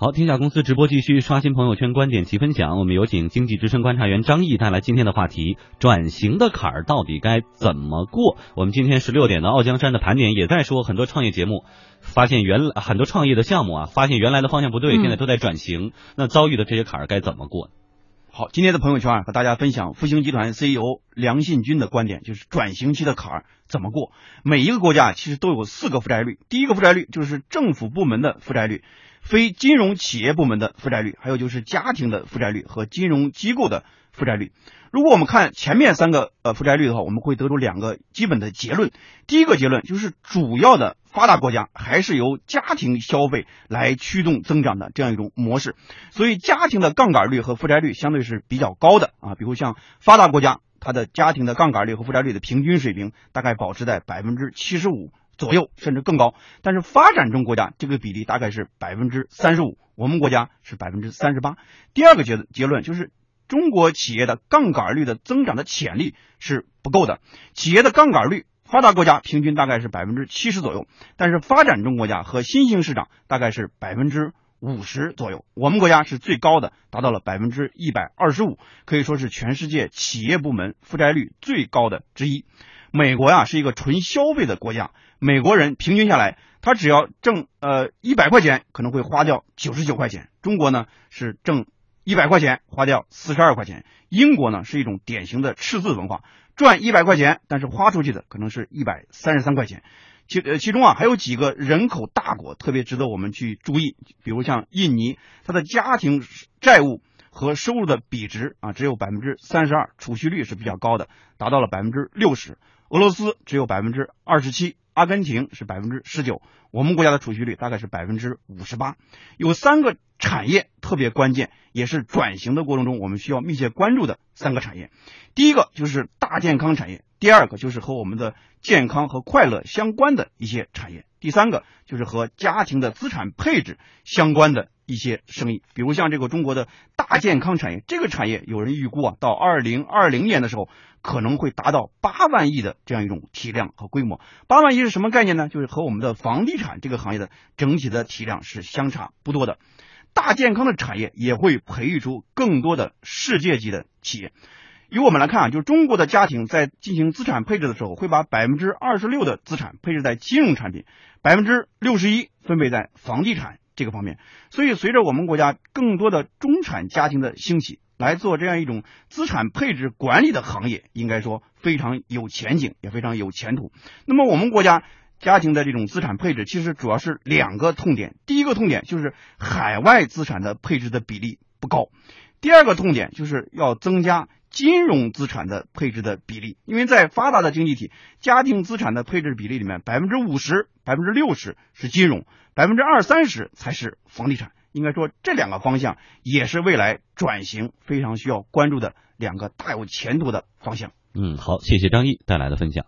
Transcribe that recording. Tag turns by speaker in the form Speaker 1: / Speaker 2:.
Speaker 1: 好，天下公司直播继续刷新朋友圈观点及分享。我们有请经济之声观察员张毅带来今天的话题：转型的坎儿到底该怎么过？我们今天十六点的傲江山的盘点也在说，很多创业节目发现原来很多创业的项目啊，发现原来的方向不对，现在都在转型。那遭遇的这些坎儿该怎么过？
Speaker 2: 好，今天的朋友圈啊，和大家分享复兴集团 CEO 梁信军的观点，就是转型期的坎儿怎么过？每一个国家其实都有四个负债率，第一个负债率就是政府部门的负债率。非金融企业部门的负债率，还有就是家庭的负债率和金融机构的负债率。如果我们看前面三个呃负债率的话，我们会得出两个基本的结论。第一个结论就是主要的发达国家还是由家庭消费来驱动增长的这样一种模式，所以家庭的杠杆率和负债率相对是比较高的啊。比如像发达国家，它的家庭的杠杆率和负债率的平均水平大概保持在百分之七十五。左右甚至更高，但是发展中国家这个比例大概是百分之三十五，我们国家是百分之三十八。第二个结结论就是，中国企业的杠杆率的增长的潜力是不够的。企业的杠杆率，发达国家平均大概是百分之七十左右，但是发展中国家和新兴市场大概是百分之五十左右，我们国家是最高的，达到了百分之一百二十五，可以说是全世界企业部门负债率最高的之一。美国呀是一个纯消费的国家，美国人平均下来，他只要挣呃一百块钱，可能会花掉九十九块钱。中国呢是挣一百块钱，花掉四十二块钱。英国呢是一种典型的赤字文化，赚一百块钱，但是花出去的可能是一百三十三块钱。其呃其中啊还有几个人口大国特别值得我们去注意，比如像印尼，它的家庭债务。和收入的比值啊，只有百分之三十二，储蓄率是比较高的，达到了百分之六十。俄罗斯只有百分之二十七，阿根廷是百分之十九，我们国家的储蓄率大概是百分之五十八。有三个产业特别关键，也是转型的过程中我们需要密切关注的三个产业。第一个就是大健康产业，第二个就是和我们的健康和快乐相关的一些产业，第三个就是和家庭的资产配置相关的。一些生意，比如像这个中国的大健康产业，这个产业有人预估啊，到二零二零年的时候，可能会达到八万亿的这样一种体量和规模。八万亿是什么概念呢？就是和我们的房地产这个行业的整体的体量是相差不多的。大健康的产业也会培育出更多的世界级的企业。由我们来看啊，就中国的家庭在进行资产配置的时候，会把百分之二十六的资产配置在金融产品，百分之六十一分配在房地产。这个方面，所以随着我们国家更多的中产家庭的兴起，来做这样一种资产配置管理的行业，应该说非常有前景，也非常有前途。那么我们国家家庭的这种资产配置，其实主要是两个痛点。第一个痛点就是海外资产的配置的比例不高，第二个痛点就是要增加。金融资产的配置的比例，因为在发达的经济体，家庭资产的配置比例里面，百分之五十、百分之六十是金融，百分之二三十才是房地产。应该说，这两个方向也是未来转型非常需要关注的两个大有前途的方向。
Speaker 1: 嗯，好，谢谢张毅带来的分享。